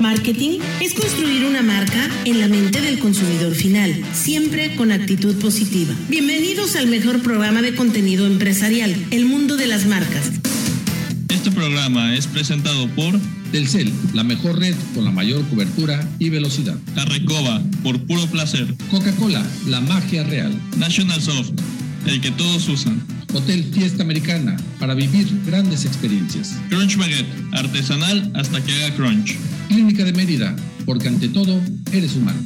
Marketing es construir una marca en la mente del consumidor final, siempre con actitud positiva. Bienvenidos al mejor programa de contenido empresarial, El Mundo de las Marcas. Este programa es presentado por Telcel, la mejor red con la mayor cobertura y velocidad. La Recoba, por puro placer. Coca-Cola, la magia real. National Soft, el que todos usan. Hotel Fiesta Americana, para vivir grandes experiencias. Crunch Baguette, artesanal hasta que haga crunch. Clínica de Mérida, porque ante todo eres humano.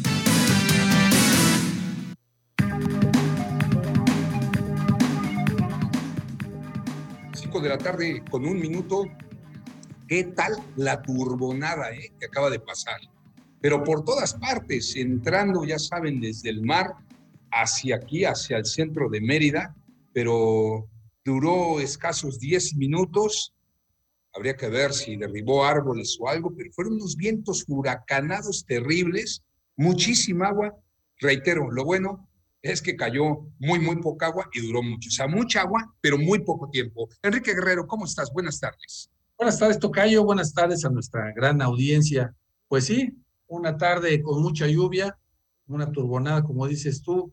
Cinco de la tarde con un minuto. ¿Qué tal la turbonada eh, que acaba de pasar? Pero por todas partes, entrando, ya saben, desde el mar hacia aquí, hacia el centro de Mérida, pero duró escasos 10 minutos. Habría que ver si derribó árboles o algo, pero fueron unos vientos huracanados terribles, muchísima agua. Reitero, lo bueno es que cayó muy, muy poca agua y duró mucho. O sea, mucha agua, pero muy poco tiempo. Enrique Guerrero, ¿cómo estás? Buenas tardes. Buenas tardes, Tocayo. Buenas tardes a nuestra gran audiencia. Pues sí, una tarde con mucha lluvia, una turbonada, como dices tú,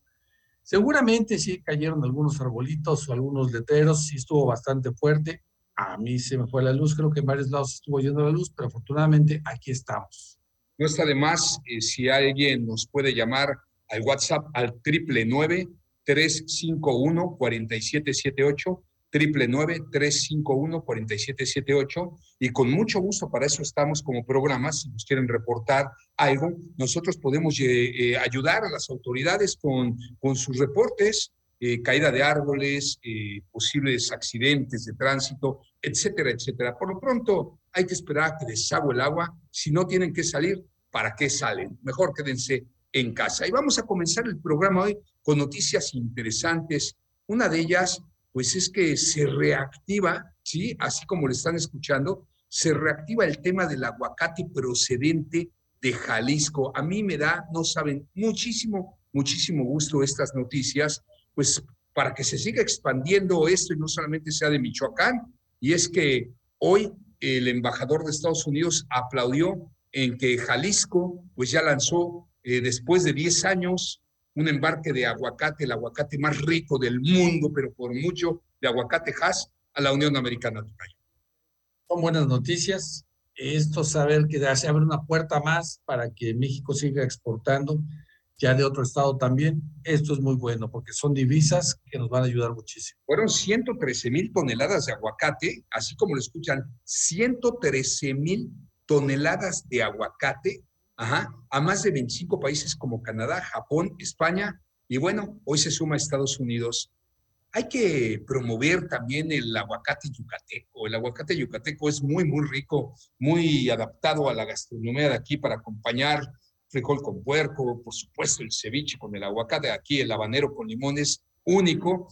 Seguramente sí cayeron algunos arbolitos o algunos letreros, sí estuvo bastante fuerte. A mí se me fue la luz, creo que en varios lados estuvo yendo la luz, pero afortunadamente aquí estamos. No está de más eh, si alguien nos puede llamar al WhatsApp al triple nueve tres cinco uno cuarenta siete siete ocho triple nueve tres cinco uno cuarenta siete siete ocho y con mucho gusto para eso estamos como programa si nos quieren reportar algo nosotros podemos eh, eh, ayudar a las autoridades con, con sus reportes eh, caída de árboles posibles accidentes de tránsito etcétera etcétera. Por lo pronto hay que esperar a que desagüe el agua. Si no tienen que salir para qué salen mejor quédense en casa. Y vamos a comenzar el programa hoy con noticias interesantes. Una de ellas pues es que se reactiva, ¿sí? Así como lo están escuchando, se reactiva el tema del aguacate procedente de Jalisco. A mí me da, no saben, muchísimo, muchísimo gusto estas noticias, pues para que se siga expandiendo esto y no solamente sea de Michoacán. Y es que hoy el embajador de Estados Unidos aplaudió en que Jalisco, pues ya lanzó eh, después de 10 años un embarque de aguacate, el aguacate más rico del mundo, pero por mucho, de aguacate Hass a la Unión Americana. Son buenas noticias. Esto saber que se abre una puerta más para que México siga exportando ya de otro estado también. Esto es muy bueno porque son divisas que nos van a ayudar muchísimo. Fueron 113 mil toneladas de aguacate, así como lo escuchan, 113 mil toneladas de aguacate a más de 25 países como Canadá, Japón, España y bueno, hoy se suma a Estados Unidos. Hay que promover también el aguacate yucateco. El aguacate yucateco es muy, muy rico, muy adaptado a la gastronomía de aquí para acompañar frijol con puerco, por supuesto el ceviche con el aguacate, aquí el habanero con limones, único.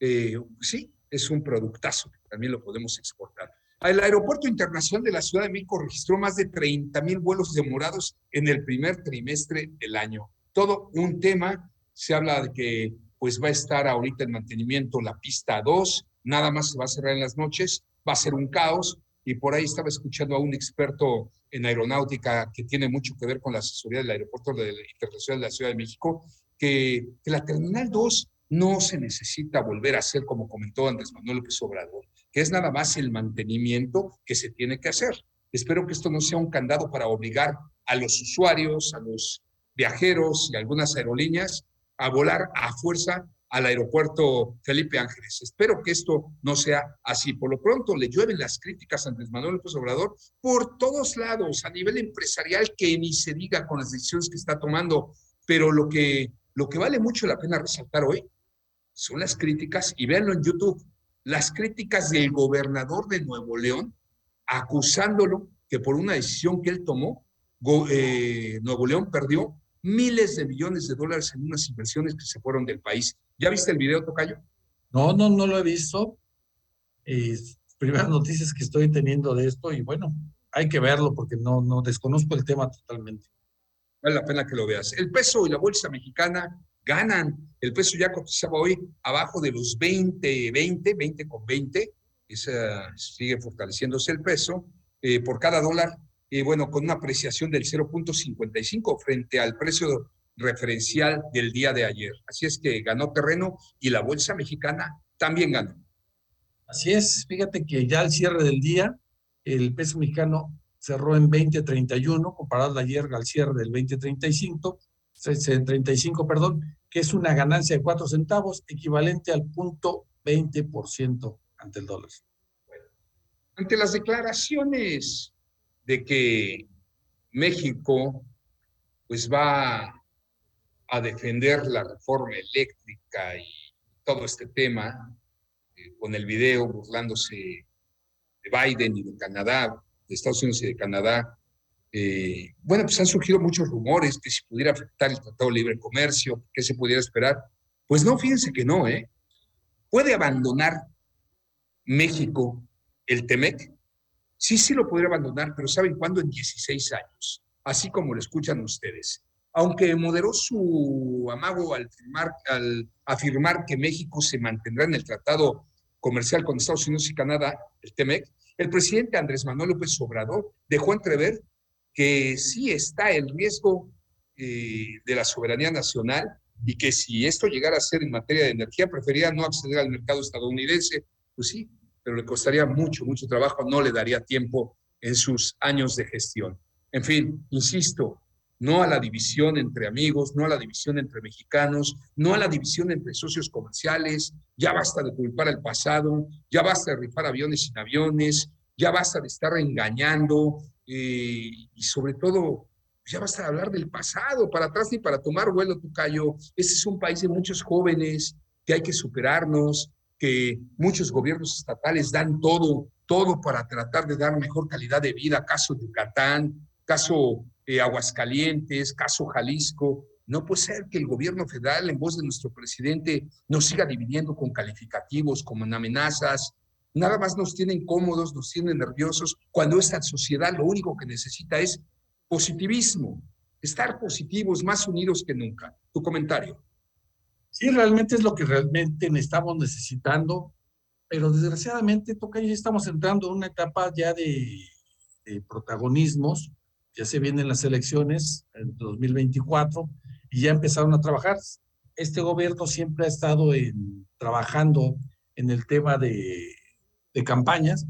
Eh, sí, es un productazo, también lo podemos exportar. El Aeropuerto Internacional de la Ciudad de México registró más de 30 mil vuelos demorados en el primer trimestre del año. Todo un tema. Se habla de que pues va a estar ahorita en mantenimiento la pista 2, nada más se va a cerrar en las noches, va a ser un caos. Y por ahí estaba escuchando a un experto en aeronáutica que tiene mucho que ver con la asesoría del Aeropuerto Internacional de la Ciudad de México, que, que la Terminal 2 no se necesita volver a hacer como comentó Andrés Manuel López Obrador que es nada más el mantenimiento que se tiene que hacer. Espero que esto no sea un candado para obligar a los usuarios, a los viajeros y algunas aerolíneas a volar a fuerza al aeropuerto Felipe Ángeles. Espero que esto no sea así. Por lo pronto le llueven las críticas a Andrés Manuel López Obrador por todos lados, a nivel empresarial, que ni se diga con las decisiones que está tomando. Pero lo que, lo que vale mucho la pena resaltar hoy son las críticas, y véanlo en YouTube, las críticas del gobernador de Nuevo León, acusándolo que por una decisión que él tomó, eh, Nuevo León perdió miles de millones de dólares en unas inversiones que se fueron del país. ¿Ya viste el video, Tocayo? No, no, no lo he visto. Eh, primeras noticias que estoy teniendo de esto y bueno, hay que verlo porque no, no desconozco el tema totalmente. Vale la pena que lo veas. El peso y la bolsa mexicana ganan. El peso ya cotizaba hoy abajo de los 20, 20, 20 con 20. Esa, sigue fortaleciéndose el peso. Eh, por cada dólar y bueno, con una apreciación del 0.55 frente al precio referencial del día de ayer. Así es que ganó terreno y la bolsa mexicana también ganó. Así es, fíjate que ya al cierre del día, el peso mexicano cerró en 20.31, comparado ayer al cierre del 20.35, 35, perdón, que es una ganancia de 4 centavos, equivalente al punto 20% ante el dólar. ante las declaraciones de que México pues va a defender la reforma eléctrica y todo este tema, eh, con el video burlándose de Biden y de Canadá, de Estados Unidos y de Canadá. Eh, bueno, pues han surgido muchos rumores que si pudiera afectar el Tratado de Libre Comercio, que se pudiera esperar. Pues no, fíjense que no, ¿eh? ¿Puede abandonar México el TEMEC? Sí, sí lo podría abandonar, pero ¿saben cuándo? En 16 años, así como lo escuchan ustedes. Aunque moderó su amago al, al afirmar que México se mantendrá en el tratado comercial con Estados Unidos y Canadá, el TEMEC, el presidente Andrés Manuel López Obrador dejó entrever que sí está el riesgo eh, de la soberanía nacional y que si esto llegara a ser en materia de energía, prefería no acceder al mercado estadounidense. Pues sí, pero le costaría mucho, mucho trabajo, no le daría tiempo en sus años de gestión. En fin, insisto, no a la división entre amigos, no a la división entre mexicanos, no a la división entre socios comerciales, ya basta de culpar al pasado, ya basta de rifar aviones sin aviones, ya basta de estar engañando eh, y sobre todo, ya basta de hablar del pasado, para atrás ni para tomar vuelo, Tucayo. Este es un país de muchos jóvenes que hay que superarnos, que muchos gobiernos estatales dan todo, todo para tratar de dar mejor calidad de vida, caso Yucatán, caso eh, Aguascalientes, caso Jalisco. No puede ser que el gobierno federal, en voz de nuestro presidente, nos siga dividiendo con calificativos, como en amenazas. Nada más nos tienen cómodos, nos tienen nerviosos, cuando esta sociedad lo único que necesita es positivismo, estar positivos, más unidos que nunca. Tu comentario. Sí, realmente es lo que realmente estamos necesitando, pero desgraciadamente, toca ya estamos entrando en una etapa ya de, protagonismos, ya se vienen las elecciones en 2024 y ya empezaron a trabajar. Este gobierno siempre ha estado en, trabajando en el tema de, de campañas,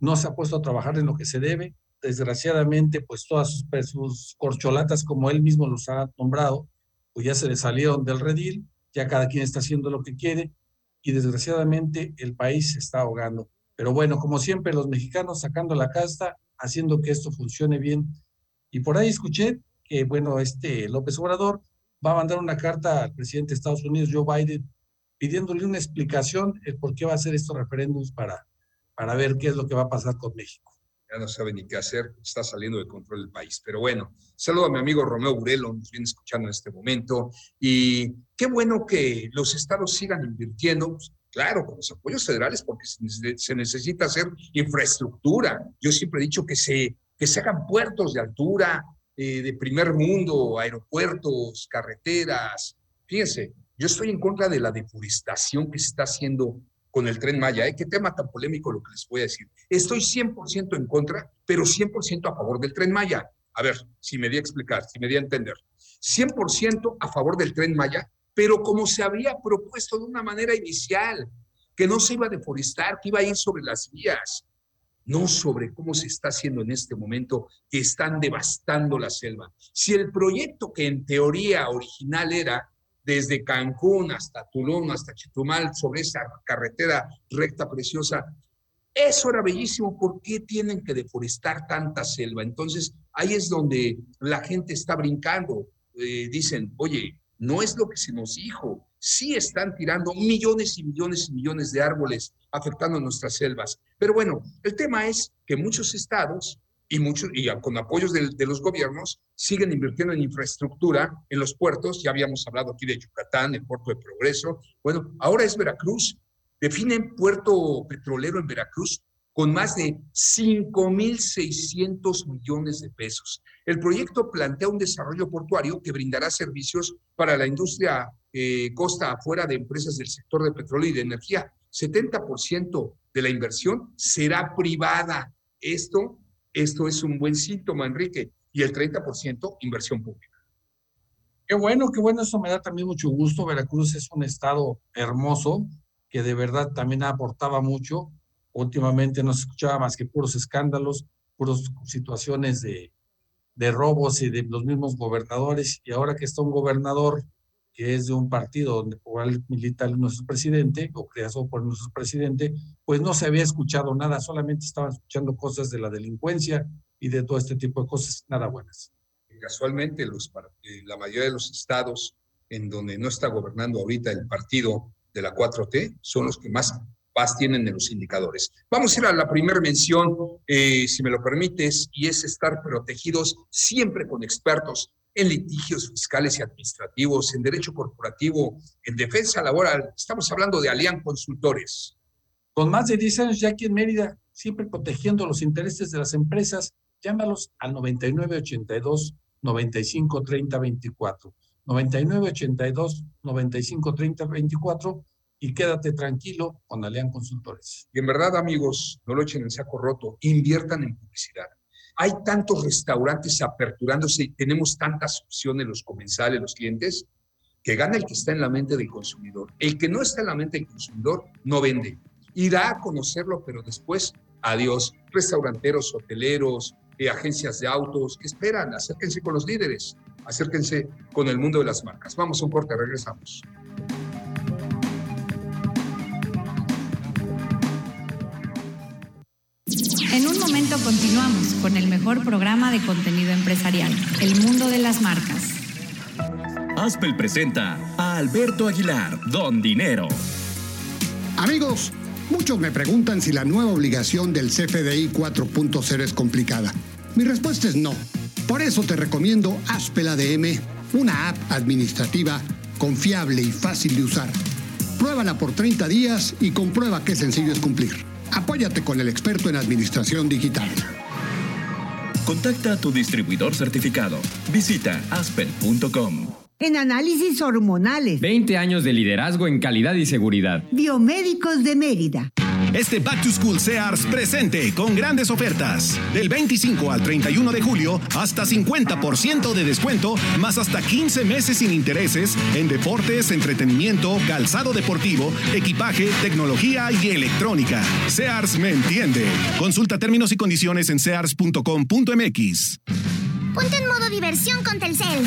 no se ha puesto a trabajar en lo que se debe. Desgraciadamente, pues todas sus, sus corcholatas, como él mismo los ha nombrado, pues ya se le salieron del redil ya cada quien está haciendo lo que quiere y desgraciadamente el país se está ahogando. Pero bueno, como siempre, los mexicanos sacando la casta, haciendo que esto funcione bien. Y por ahí escuché que, bueno, este López Obrador va a mandar una carta al presidente de Estados Unidos, Joe Biden, pidiéndole una explicación por qué va a hacer estos referéndums para, para ver qué es lo que va a pasar con México ya no sabe ni qué hacer, está saliendo de control el país. Pero bueno, saludo a mi amigo Romeo Burelo, nos viene escuchando en este momento. Y qué bueno que los estados sigan invirtiendo, pues, claro, con los apoyos federales, porque se necesita hacer infraestructura. Yo siempre he dicho que se, que se hagan puertos de altura, eh, de primer mundo, aeropuertos, carreteras. Fíjense, yo estoy en contra de la deforestación que se está haciendo con el tren Maya. ¿eh? Qué tema tan polémico lo que les voy a decir. Estoy 100% en contra, pero 100% a favor del tren Maya. A ver, si me di a explicar, si me di a entender. 100% a favor del tren Maya, pero como se había propuesto de una manera inicial, que no se iba a deforestar, que iba a ir sobre las vías, no sobre cómo se está haciendo en este momento, que están devastando la selva. Si el proyecto que en teoría original era desde Cancún hasta Tulum, hasta Chetumal, sobre esa carretera recta preciosa. Eso era bellísimo. ¿Por qué tienen que deforestar tanta selva? Entonces, ahí es donde la gente está brincando. Eh, dicen, oye, no es lo que se nos dijo. Sí están tirando millones y millones y millones de árboles afectando nuestras selvas. Pero bueno, el tema es que muchos estados y, muchos, y con apoyos de, los gobiernos siguen invirtiendo en infraestructura en los puertos. Ya habíamos hablado aquí de Yucatán, el puerto de Progreso. Bueno, ahora es Veracruz. Definen puerto petrolero en Veracruz con más de 5.600 millones de pesos. El proyecto plantea un desarrollo portuario que brindará servicios para la industria eh, costa afuera de empresas del sector de petróleo y de energía. 70% de la inversión será privada. Esto Esto es un buen síntoma, Enrique. Y el 30% inversión pública. Qué bueno, qué bueno, eso me da también mucho gusto. Veracruz es un estado hermoso que de verdad también aportaba mucho. Últimamente no se escuchaba más que puros escándalos, puras situaciones de, de robos y de los mismos gobernadores. Y ahora que está un gobernador que es de un partido donde por el militar nuestro presidente, o creado por nuestro presidente, pues no se había escuchado nada, solamente estaban escuchando cosas de la delincuencia y de todo este tipo de cosas nada buenas. Casualmente, los, la mayoría de los estados en donde no está gobernando ahorita el partido de la 4T son los que más paz tienen en los indicadores. Vamos a ir a la primera mención, eh, si me lo permites, y es estar protegidos siempre con expertos en litigios fiscales y administrativos, en derecho corporativo, en defensa laboral. Estamos hablando de Alian Consultores. Con más de 10 años ya aquí en Mérida, siempre protegiendo los intereses de las empresas, llámalos al 9982 95 30 24. 9982 95 30 24 y quédate tranquilo con Alian Consultores. Y en verdad, amigos, no lo echen en saco roto, inviertan en publicidad. Hay tantos restaurantes aperturándose y tenemos tantas opciones los comensales, los clientes, que gana el que está en la mente del consumidor. El que no está en la mente del consumidor no vende. Irá a conocerlo, pero después, adiós. Restauranteros, hoteleros, eh, agencias de autos, ¿qué esperan? Acérquense con los líderes, acérquense con el mundo de las marcas. Vamos a un corte, regresamos. Momento continuamos con el mejor programa de contenido empresarial, El Mundo de las Marcas. Aspel presenta a Alberto Aguilar, Don Dinero. Amigos, muchos me preguntan si la nueva obligación del CFDI 4.0 es complicada. Mi respuesta es no. Por eso te recomiendo Aspel ADM, una app administrativa confiable y fácil de usar. Pruébala por 30 días y comprueba qué sencillo es cumplir. Apóyate con el experto en administración digital. Contacta a tu distribuidor certificado. Visita aspen.com. En análisis hormonales. 20 años de liderazgo en calidad y seguridad. Biomédicos de Mérida. Este Back to School Sears presente con grandes ofertas. Del 25 al 31 de julio, hasta 50% de descuento, más hasta 15 meses sin intereses en deportes, entretenimiento, calzado deportivo, equipaje, tecnología y electrónica. Sears me entiende. Consulta términos y condiciones en sears.com.mx. Ponte en modo diversión con Telcel.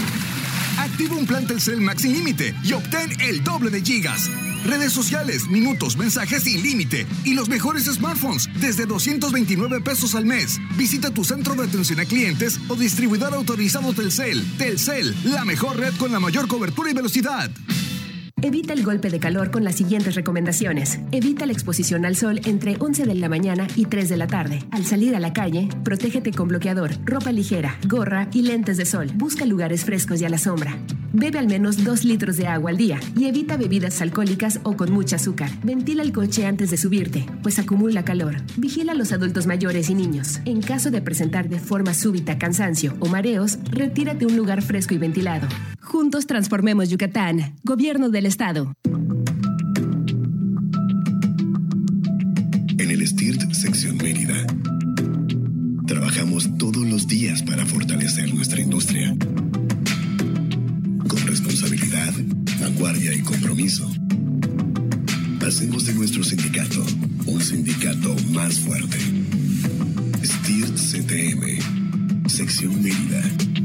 Activa un plan Telcel Max sin límite y obtén el doble de gigas redes sociales, minutos, mensajes sin límite y los mejores smartphones desde 229 pesos al mes. Visita tu centro de atención a clientes o distribuidor autorizado Telcel. Telcel, la mejor red con la mayor cobertura y velocidad. Evita el golpe de calor con las siguientes recomendaciones. Evita la exposición al sol entre 11 de la mañana y 3 de la tarde. Al salir a la calle, protégete con bloqueador, ropa ligera, gorra y lentes de sol. Busca lugares frescos y a la sombra. Bebe al menos 2 litros de agua al día y evita bebidas alcohólicas o con mucha azúcar. Ventila el coche antes de subirte, pues acumula calor. Vigila a los adultos mayores y niños. En caso de presentar de forma súbita cansancio o mareos, retírate a un lugar fresco y ventilado. Juntos transformemos Yucatán. Gobierno del Estado. En el STIRT Sección Mérida, trabajamos todos los días para fortalecer nuestra industria. Con responsabilidad, vanguardia y compromiso. Hacemos de nuestro sindicato un sindicato más fuerte. STIRT CTM, Sección Mérida.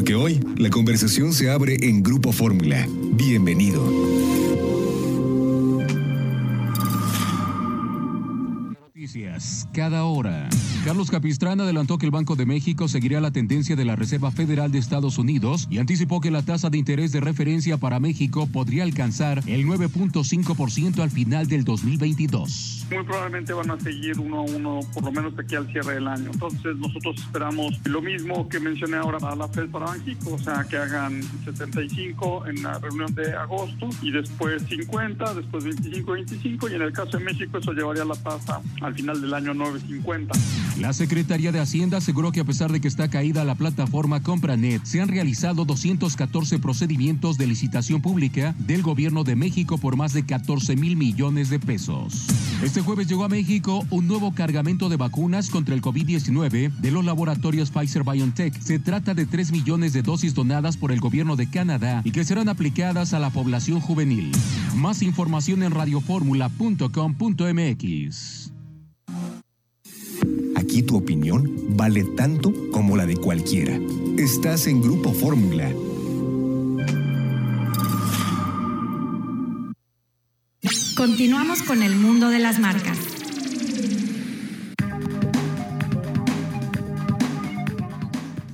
Porque hoy la conversación se abre en Grupo Fórmula. Bienvenido. Noticias, cada hora. Carlos Capistrán adelantó que el Banco de México seguirá la tendencia de la Reserva Federal de Estados Unidos y anticipó que la tasa de interés de referencia para México podría alcanzar el 9.5% al final del 2022. Muy probablemente van a seguir uno a uno, por lo menos aquí al cierre del año. Entonces nosotros esperamos lo mismo que mencioné ahora a la Fed para México, o sea, que hagan 75 en la reunión de agosto y después 50, después 25, 25 y en el caso de México eso llevaría la tasa al final del año 950. La Secretaría de Hacienda aseguró que a pesar de que está caída la plataforma CompraNet, se han realizado 214 procedimientos de licitación pública del gobierno de México por más de 14 mil millones de pesos. Este jueves llegó a México un nuevo cargamento de vacunas contra el COVID-19 de los laboratorios Pfizer BioNTech. Se trata de 3 millones de dosis donadas por el gobierno de Canadá y que serán aplicadas a la población juvenil. Más información en radioformula.com.mx. Aquí tu opinión vale tanto como la de cualquiera. Estás en Grupo Fórmula. Continuamos con el mundo de las marcas.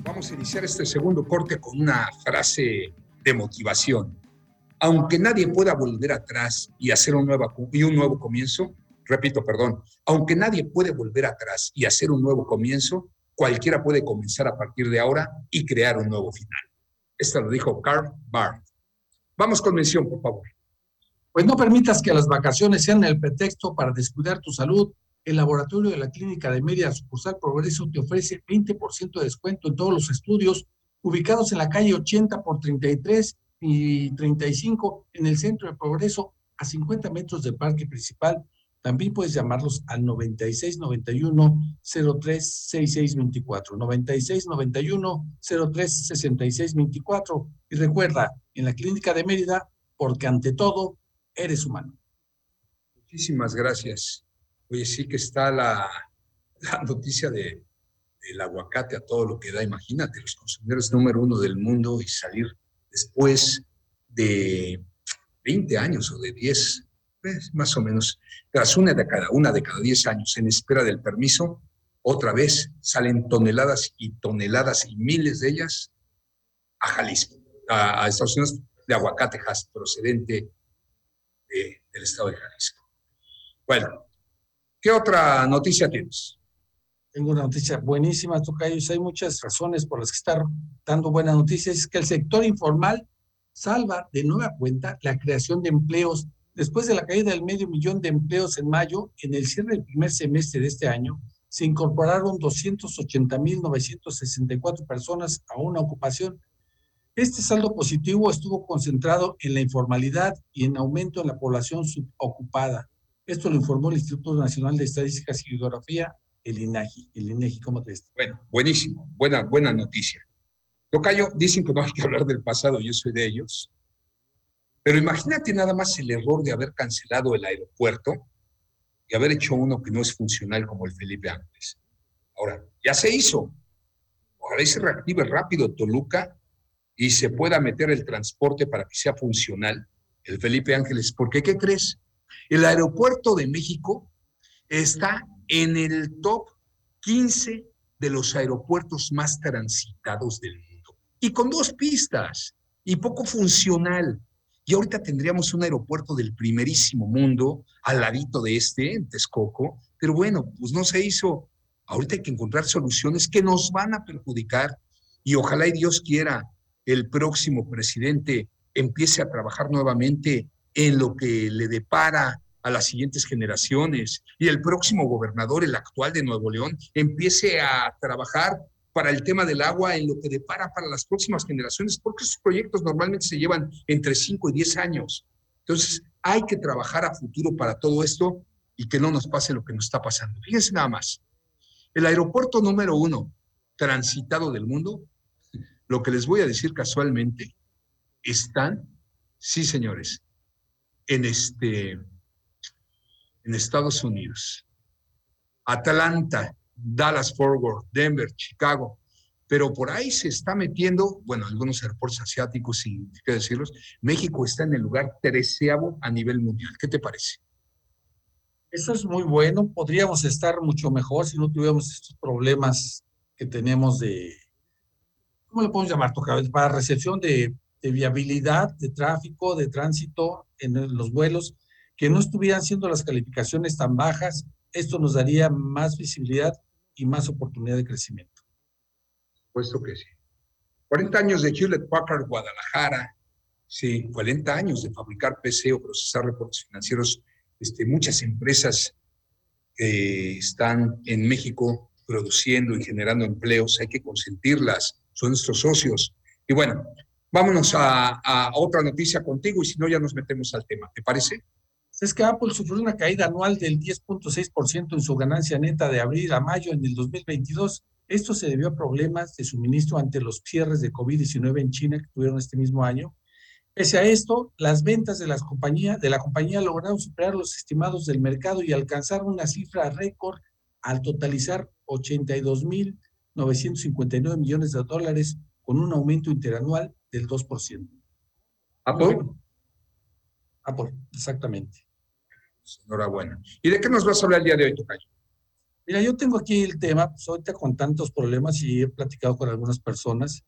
Vamos a iniciar este segundo corte con una frase de motivación. Aunque nadie pueda volver atrás y hacer un nuevo, y un nuevo comienzo, repito, perdón, aunque nadie puede volver atrás y hacer un nuevo comienzo, cualquiera puede comenzar a partir de ahora y crear un nuevo final. Esto lo dijo Carl Barth. Vamos con mención, por favor. Pues no permitas que las vacaciones sean el pretexto para descuidar tu salud. El laboratorio de la Clínica de Media Sucursal Progreso te ofrece 20% de descuento en todos los estudios ubicados en la calle 80 por 33 y 35 en el centro de Progreso a 50 metros del parque principal. También puedes llamarlos al 9691 036624 9691 036624 y recuerda, en la Clínica de Mérida, porque ante todo eres humano. Muchísimas gracias. Oye, sí que está la, la noticia de, del aguacate a todo lo que da. Imagínate, los consumidores número uno del mundo y salir después de 20 años o de 10, pues, más o menos, tras una de cada, una de cada 10 años en espera del permiso, otra vez salen toneladas y toneladas y miles de ellas a Jalisco, a, Estados Unidos, de aguacate procedente de, del estado de Jalisco. Bueno, ¿qué otra noticia tienes? Tengo una noticia buenísima, Tocayos. Hay muchas razones por las que estar dando buenas noticias. Es que el sector informal salva de nueva cuenta la creación de empleos. Después de la caída del medio millón de empleos en mayo, en el cierre del primer semestre de este año, se incorporaron 280.964 personas a una ocupación. Este saldo positivo estuvo concentrado en la informalidad y en aumento en la población subocupada. Esto lo informó el Instituto Nacional de Estadísticas y Geografía, el INAGI. El INAGI, ¿cómo te está? Bueno, buenísimo, buena, buena noticia. Tocayo, dicen que no hay que hablar del pasado, yo soy de ellos. Pero imagínate nada más el error de haber cancelado el aeropuerto y haber hecho uno que no es funcional como el Felipe Ángeles. Ahora, ya se hizo. Ojalá y se reactive rápido Toluca y se pueda meter el transporte para que sea funcional el Felipe Ángeles. Porque, ¿qué crees? El aeropuerto de México está en el top 15 de los aeropuertos más transitados del mundo. Y con dos pistas y poco funcional. Y ahorita tendríamos un aeropuerto del primerísimo mundo al ladito de este, en Texcoco, pero bueno, pues no se hizo. Ahorita hay que encontrar soluciones que nos van a perjudicar. Y ojalá y Dios quiera el próximo presidente empiece a trabajar nuevamente en lo que le depara a las siguientes generaciones. Y el próximo gobernador, el actual de Nuevo León, empiece a trabajar para el tema del agua en lo que depara para las próximas generaciones, porque esos proyectos normalmente se llevan entre 5 y 10 años. Entonces, hay que trabajar a futuro para todo esto y que no nos pase lo que nos está pasando. Fíjense nada más, el aeropuerto número uno transitado del mundo, lo que les voy a decir casualmente, están, sí señores, en este, en Estados Unidos. Atlanta, Dallas Forward, Denver, Chicago, pero por ahí se está metiendo, bueno, algunos aeropuertos asiáticos, sin qué decirlos, México está en el lugar treceavo a nivel mundial. ¿Qué te parece? Eso es muy bueno. Podríamos estar mucho mejor si no tuviéramos estos problemas que tenemos de, ¿cómo le podemos llamar? Para recepción de, de viabilidad, de tráfico, de tránsito en los vuelos, que no estuvieran siendo las calificaciones tan bajas. Esto nos daría más visibilidad y más oportunidad de crecimiento. Puesto que sí. 40 años de Hewlett Packard Guadalajara, sí, 40 años de fabricar PC o procesar reportes financieros. Este, muchas empresas que están en México produciendo y generando empleos, hay que consentirlas, son nuestros socios. Y bueno, vámonos a, a otra noticia contigo y si no ya nos metemos al tema, ¿te parece? Es que Apple sufrió una caída anual del 10.6% en su ganancia neta de abril a mayo en el 2022 esto se debió a problemas de suministro ante los cierres de COVID-19 en China que tuvieron este mismo año. Pese a esto, las ventas de, las compañías, de la compañía lograron superar los estimados del mercado y alcanzar una cifra récord al totalizar 82.959 millones de dólares con un aumento interanual del 2%. ¿Apple? Apple, exactamente. Enhorabuena. ¿Y de qué nos vas a hablar el día de hoy, Tocayo? Mira, yo tengo aquí el tema, pues ahorita con tantos problemas y he platicado con algunas personas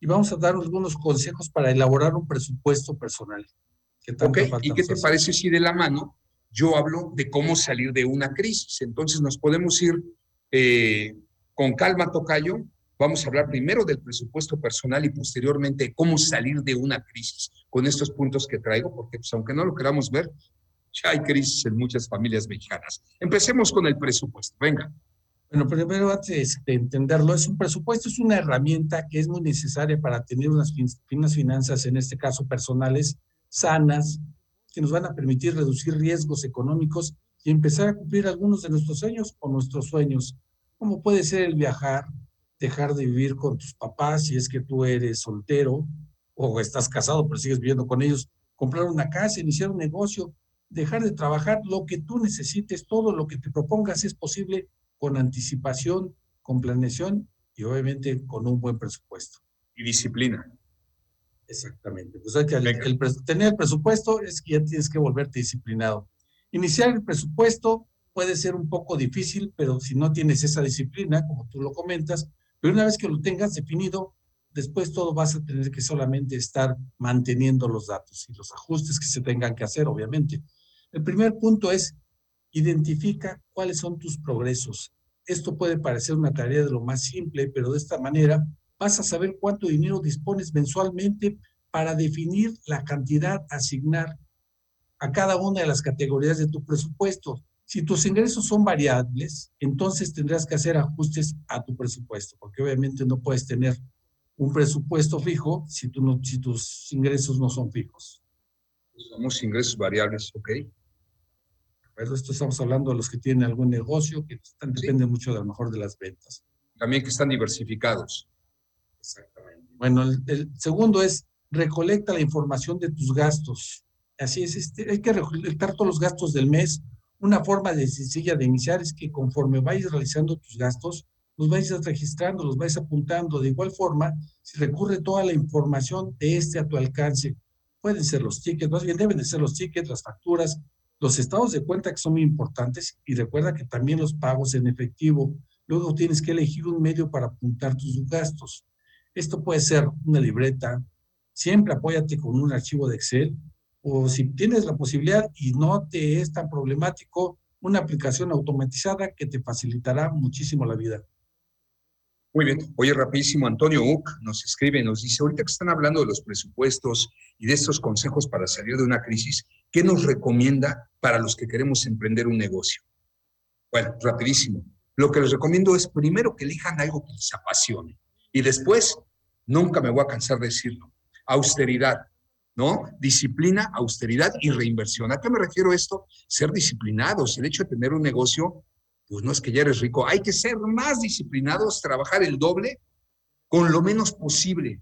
y vamos a dar algunos consejos para elaborar un presupuesto personal. ok, ¿y qué te parece si de la mano yo hablo de cómo salir de una crisis? Entonces nos podemos ir eh, con calma, Tocayo. Vamos a hablar primero del presupuesto personal y posteriormente de cómo salir de una crisis con estos puntos que traigo, porque pues, aunque no lo queramos ver, ya hay crisis en muchas familias mexicanas. Empecemos con el presupuesto. Venga. Bueno, primero antes de entenderlo, es un presupuesto, es una herramienta que es muy necesaria para tener unas, unas finanzas, en este caso personales, sanas, que nos van a permitir reducir riesgos económicos y empezar a cumplir algunos de nuestros sueños o nuestros sueños, como puede ser el viajar, dejar de vivir con tus papás si es que tú eres soltero o estás casado pero sigues viviendo con ellos, comprar una casa, iniciar un negocio, dejar de trabajar lo que tú necesites, todo lo que te propongas es posible con anticipación, con planeación y obviamente con un buen presupuesto. Y disciplina. Exactamente. Pues hay que el, tener el presupuesto es que ya tienes que volverte disciplinado. Iniciar el presupuesto puede ser un poco difícil, pero si no tienes esa disciplina, como tú lo comentas, pero una vez que lo tengas definido, después todo vas a tener que solamente estar manteniendo los datos y los ajustes que se tengan que hacer, obviamente. El primer punto es, identifica cuáles son tus progresos. Esto puede parecer una tarea de lo más simple, pero de esta manera vas a saber cuánto dinero dispones mensualmente para definir la cantidad a asignar a cada una de las categorías de tu presupuesto. Si tus ingresos son variables, entonces tendrás que hacer ajustes a tu presupuesto, porque obviamente no puedes tener un presupuesto fijo si, si tus ingresos no son fijos. Somos ingresos variables, ¿ok? Esto estamos hablando de los que tienen algún negocio, que están, dependen mucho de lo mejor de las ventas. También que están diversificados. Exactamente. Bueno, el, segundo es recolecta la información de tus gastos. Así es, este, hay que recolectar todos los gastos del mes. Una forma de sencilla de iniciar es que conforme vayas realizando tus gastos, los vayas registrando, los vayas apuntando. De igual forma, si recurre toda la información de este a tu alcance, pueden ser los tickets, más bien deben de ser los tickets, las facturas, los estados de cuenta que son muy importantes y recuerda que también los pagos en efectivo. Luego tienes que elegir un medio para apuntar tus gastos. Esto puede ser una libreta. Siempre apóyate con un archivo de Excel o si tienes la posibilidad y no te es tan problemático, una aplicación automatizada que te facilitará muchísimo la vida. Muy bien. Oye, rapidísimo, Antonio Uc nos escribe, nos dice, ahorita que están hablando de los presupuestos y de estos consejos para salir de una crisis, ¿qué nos recomienda para los que queremos emprender un negocio? Bueno, rapidísimo. Lo que les recomiendo es primero que elijan algo que les apasione y después, nunca me voy a cansar de decirlo, austeridad, ¿no? Disciplina, austeridad y reinversión. ¿A qué me refiero esto? Ser disciplinados. El hecho de tener un negocio pues no es que ya eres rico, hay que ser más disciplinados, trabajar el doble con lo menos posible.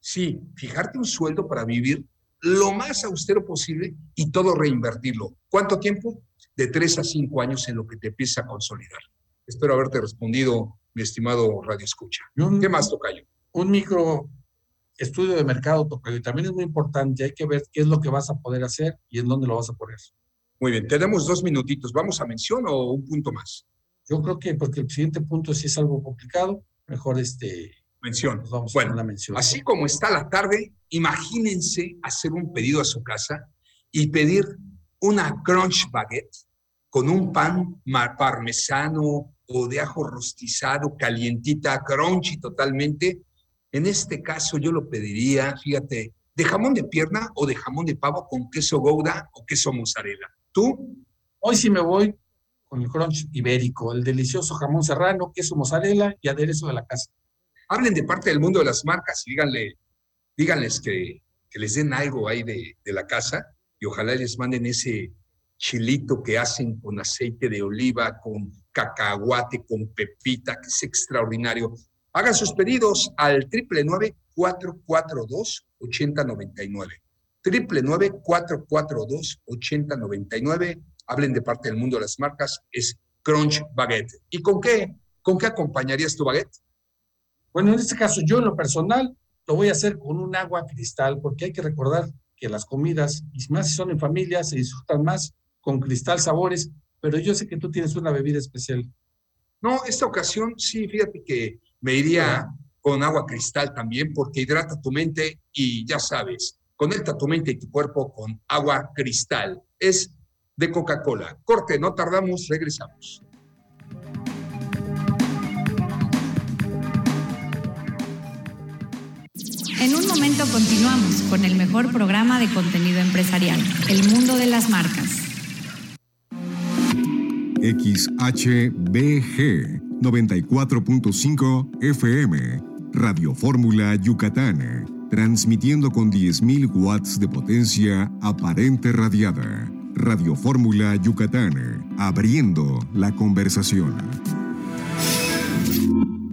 Sí, fijarte un sueldo para vivir lo más austero posible y todo reinvertirlo. ¿Cuánto tiempo? De tres a cinco años en lo que te empieza a consolidar. Espero haberte respondido, mi estimado Radio Escucha. ¿Qué más, Tocayo? Un micro estudio de mercado, Tocayo, también es muy importante. Hay que ver qué es lo que vas a poder hacer y en dónde lo vas a poner. Muy bien, tenemos dos minutitos. ¿Vamos a mención o un punto más? Yo creo que porque el siguiente punto sí es algo complicado, mejor este... Mención. Vamos bueno, la mención. así como está la tarde, imagínense hacer un pedido a su casa y pedir una crunch baguette con un pan parmesano o de ajo rostizado, calientita, crunchy totalmente. En este caso yo lo pediría, fíjate, de jamón de pierna o de jamón de pavo con queso gouda o queso mozzarella. Tú, hoy sí me voy con el crunch ibérico, el delicioso jamón serrano, queso mozzarella y aderezo de la casa. Hablen de parte del mundo de las marcas y díganle, díganles que, que les den algo ahí de, de la casa y ojalá les manden ese chilito que hacen con aceite de oliva, con cacahuate, con pepita, que es extraordinario. Hagan sus pedidos al 999-442-8099. 999-442-8099. Hablen de parte del mundo de las marcas, es Crunch Baguette. ¿Y con qué? ¿Con qué acompañarías tu baguette? Bueno, en este caso, yo en lo personal lo voy a hacer con un agua cristal, porque hay que recordar que las comidas, y más si son en familia, se disfrutan más con cristal sabores, pero yo sé que tú tienes una bebida especial. No, esta ocasión sí, fíjate que me iría con agua cristal también, porque hidrata tu mente y ya sabes, conecta tu mente y tu cuerpo con agua cristal. Es de Coca-Cola. Corte, no tardamos, regresamos. En un momento continuamos con el mejor programa de contenido empresarial, El Mundo de las Marcas. XHBG 94.5 FM, Radio Fórmula Yucatán, transmitiendo con 10.000 watts de potencia aparente radiada. Radio Fórmula Yucatán, abriendo la conversación.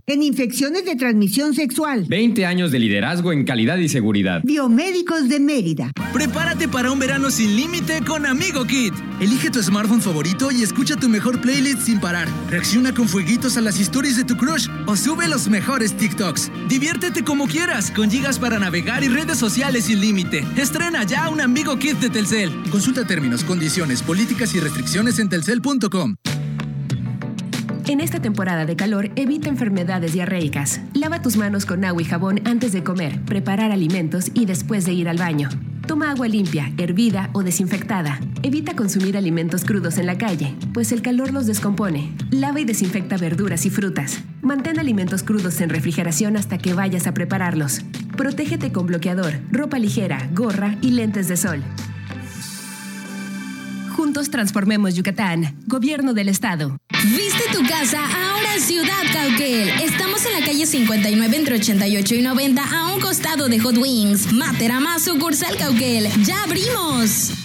En infecciones de transmisión sexual. 20 años de liderazgo en calidad y seguridad. Biomédicos de Mérida. Prepárate para un verano sin límite con Amigo Kit. Elige tu smartphone favorito y escucha tu mejor playlist sin parar. Reacciona con fueguitos a las historias de tu crush o sube los mejores TikToks. Diviértete como quieras, con gigas para navegar y redes sociales sin límite. Estrena ya un Amigo Kit de Telcel. Consulta términos, condiciones, políticas y restricciones en telcel.com. En esta temporada de calor, evita enfermedades diarreicas. Lava tus manos con agua y jabón antes de comer, preparar alimentos y después de ir al baño. Toma agua limpia, hervida o desinfectada. Evita consumir alimentos crudos en la calle, pues el calor los descompone. Lava y desinfecta verduras y frutas. Mantén alimentos crudos en refrigeración hasta que vayas a prepararlos. Protégete con bloqueador, ropa ligera, gorra y lentes de sol. Transformemos Yucatán. Gobierno del Estado. Viste tu casa ahora Ciudad Cauquel. Estamos en la calle 59 entre 88 y 90 a un costado de Hot Wings. Materama sucursal Cauquel. ¡Ya abrimos!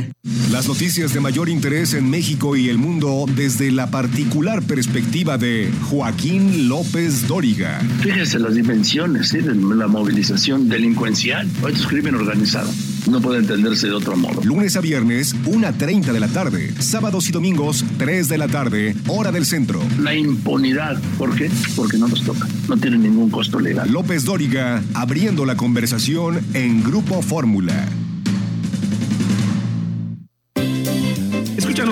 Las noticias de mayor interés en México y el mundo desde la particular perspectiva de Joaquín López Dóriga. Fíjese las dimensiones de la movilización delincuencial. Esto es crimen organizado. No puede entenderse de otro modo. Lunes a viernes, 1.30 de la tarde. Sábados y domingos, 3 de la tarde, hora del centro. La impunidad. ¿Por qué? Porque no nos toca. No tiene ningún costo legal. López Dóriga, abriendo la conversación en Grupo Fórmula.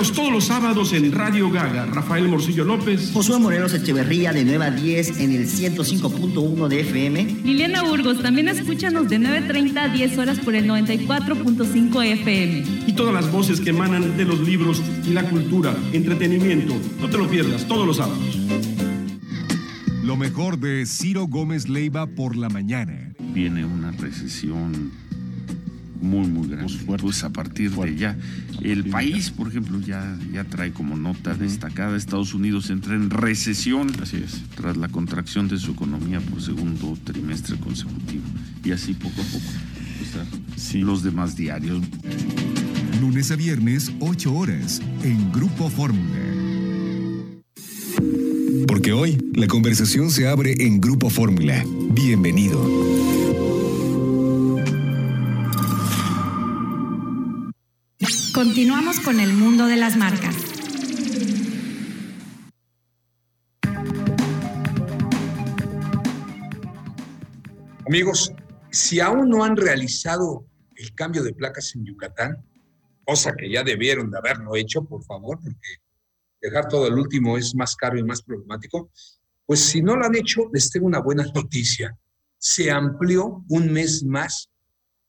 Escúchanos todos los sábados en Radio Gaga. Rafael Morcillo López. Josué Morelos Echeverría de 9 a 10 en el 105.1 de FM. Liliana Burgos, también escúchanos de 9.30 a 10 horas por el 94.5 FM. Y todas las voces que emanan de los libros y la cultura, entretenimiento. No te lo pierdas todos los sábados. Lo mejor de Ciro Gómez Leiva por la mañana. Viene una recesión muy, muy grande. Pues a partir de ya. El país, por ejemplo, ya, ya trae como nota destacada, Estados Unidos entra en recesión así es. tras la contracción de su economía por segundo trimestre consecutivo. Y así poco a poco. Pues, los demás diarios. Lunes a viernes, 8 horas, en Grupo Fórmula. Porque hoy la conversación se abre en Grupo Fórmula. Bienvenido. Con el mundo de las marcas. Amigos, si aún no han realizado el cambio de placas en Yucatán, cosa que ya debieron de haberlo hecho, por favor, porque dejar todo el último es más caro y más problemático, pues si no lo han hecho, les tengo una buena noticia. Se amplió un mes más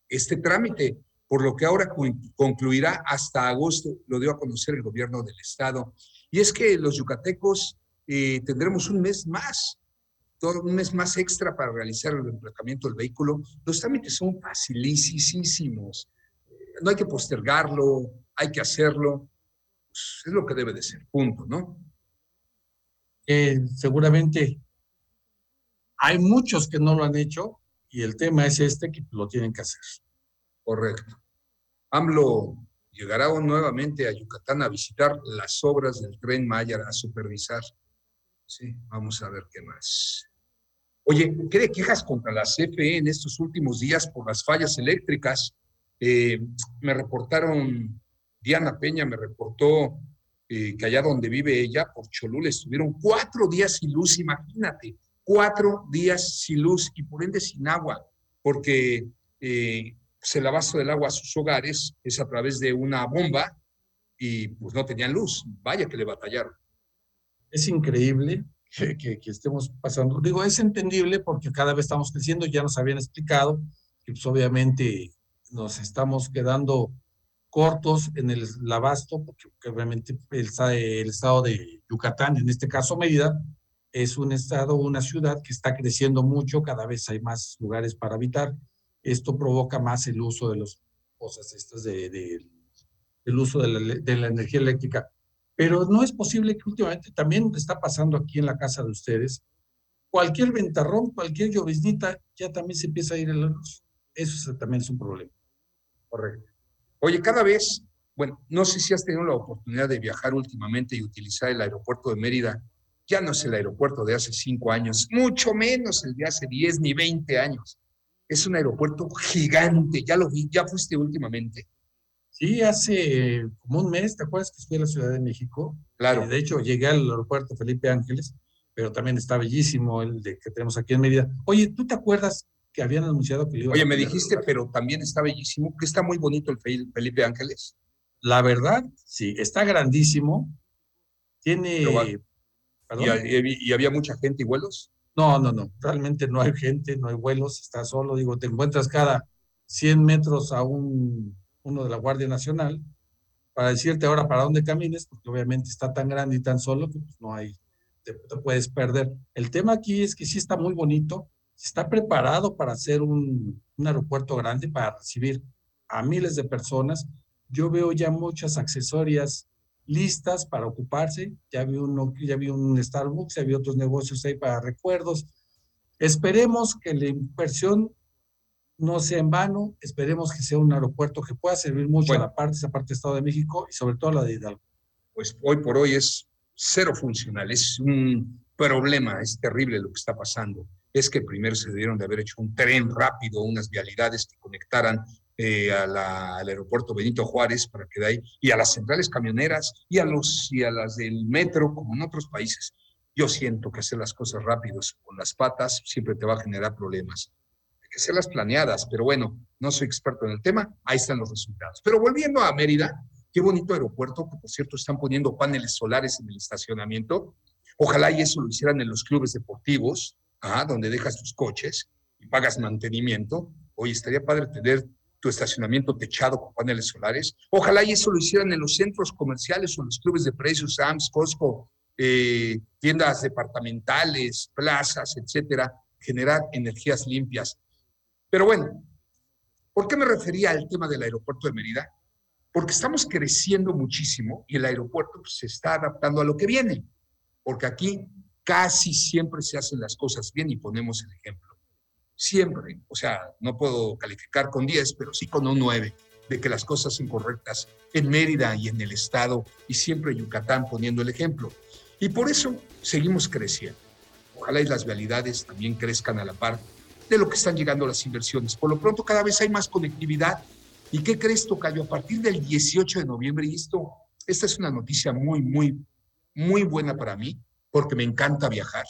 este trámite, por lo que ahora concluirá hasta agosto, lo dio a conocer el gobierno del estado. Y es que los yucatecos eh, tendremos un mes más todo un mes más extra para realizar el emplacamiento del vehículo. Los trámites son facilísimos. No hay que postergarlo, hay que hacerlo. Pues, es lo que debe de ser, punto, ¿no? Eh, seguramente hay muchos que no lo han hecho y el tema es este que lo tienen que hacer. Correcto. AMLO llegará nuevamente a Yucatán a visitar las obras del tren Maya, a supervisar. Sí, vamos a ver qué más. Oye, ¿qué de quejas contra la CFE en estos últimos días por las fallas eléctricas? Eh, me reportaron, Diana Peña me reportó eh, que allá donde vive ella, por Cholula, estuvieron cuatro días sin luz, imagínate, cuatro días sin luz y por ende sin agua, porque eh, pues el abasto del agua a sus hogares es a través de una bomba y pues no tenían luz. Vaya que le batallaron. Es increíble que, estemos pasando. Digo, es entendible porque cada vez estamos creciendo, ya nos habían explicado que pues obviamente nos estamos quedando cortos en el, abasto, porque, obviamente el, el, estado de Yucatán, en este caso Mérida, es un estado, una ciudad que está creciendo mucho, cada vez hay más lugares para habitar. Esto provoca más el uso de las cosas estas de, de, el uso de la, energía eléctrica. Pero no es posible que últimamente también está pasando aquí en la casa de ustedes. Cualquier ventarrón, cualquier lloviznita, ya también se empieza a ir la luz. Eso también es un problema. Correcto. Oye, cada vez, bueno, no sé si has tenido la oportunidad de viajar últimamente y utilizar el aeropuerto de Mérida. Ya no es el aeropuerto de hace cinco años, mucho menos el de hace diez ni veinte años. Es un aeropuerto gigante, ya lo vi, ya fuiste últimamente. Sí, hace como un mes, ¿te acuerdas que fui a la Ciudad de México? Claro. Eh, de hecho, llegué al aeropuerto Felipe Ángeles, pero también está bellísimo el de que tenemos aquí en Mérida. Oye, ¿tú te acuerdas que habían anunciado que iba Oye, me dijiste, pero también está bellísimo, que está muy bonito el Felipe Ángeles. La verdad, sí, está grandísimo. Tiene... ¿Y, ¿Y había mucha gente y vuelos? No, no, no, realmente no hay gente, no hay vuelos, está solo, digo, te encuentras cada 100 metros a un uno de la Guardia Nacional, para decirte ahora para dónde camines, porque obviamente está tan grande y tan solo que pues, no hay, te, puedes perder. El tema aquí es que sí está muy bonito, está preparado para hacer un, un aeropuerto grande, para recibir a miles de personas. Yo veo ya muchas accesorias listas para ocuparse. Ya vi, uno, ya vi un Starbucks, ya vi otros negocios ahí para recuerdos. Esperemos que la inversión no sea en vano, esperemos que sea un aeropuerto que pueda servir mucho a la parte, esa parte del Estado de México y sobre todo a la de Hidalgo. Pues hoy por hoy es cero funcional, es un problema, es terrible lo que está pasando. Es que primero se debieron de haber hecho un tren rápido, unas vialidades que conectaran eh, al aeropuerto Benito Juárez para que de ahí, y a las centrales camioneras y a, los, y a las del metro, como en otros países. Yo siento que hacer las cosas rápidos con las patas siempre te va a generar problemas que ser las planeadas, pero bueno, no soy experto en el tema, ahí están los resultados. Pero volviendo a Mérida, qué bonito aeropuerto, que por cierto están poniendo paneles solares en el estacionamiento. Ojalá y eso lo hicieran en los clubes deportivos, ¿ah? donde dejas tus coches y pagas mantenimiento. Hoy estaría padre tener tu estacionamiento techado con paneles solares. Ojalá y eso lo hicieran en los centros comerciales o en los clubes de precios, Sams, Costco, eh, tiendas departamentales, plazas, etcétera, generar energías limpias. Pero bueno, ¿por qué me refería al tema del aeropuerto de Mérida? Porque estamos creciendo muchísimo y el aeropuerto pues, se está adaptando a lo que viene, porque aquí casi siempre se hacen las cosas bien y ponemos el ejemplo. Siempre, o sea, no puedo calificar con 10, pero sí con un 9. de que las cosas son correctas en Mérida y en el Estado y siempre Yucatán poniendo el ejemplo. Y por eso seguimos creciendo. Ojalá y las realidades también crezcan a la par de lo que están llegando las inversiones. Por lo pronto cada vez hay más conectividad. ¿Y qué crees, Tocayo? A partir del 18 de noviembre, y esto, esta es una noticia muy, muy, muy buena para mí, porque me encanta viajar,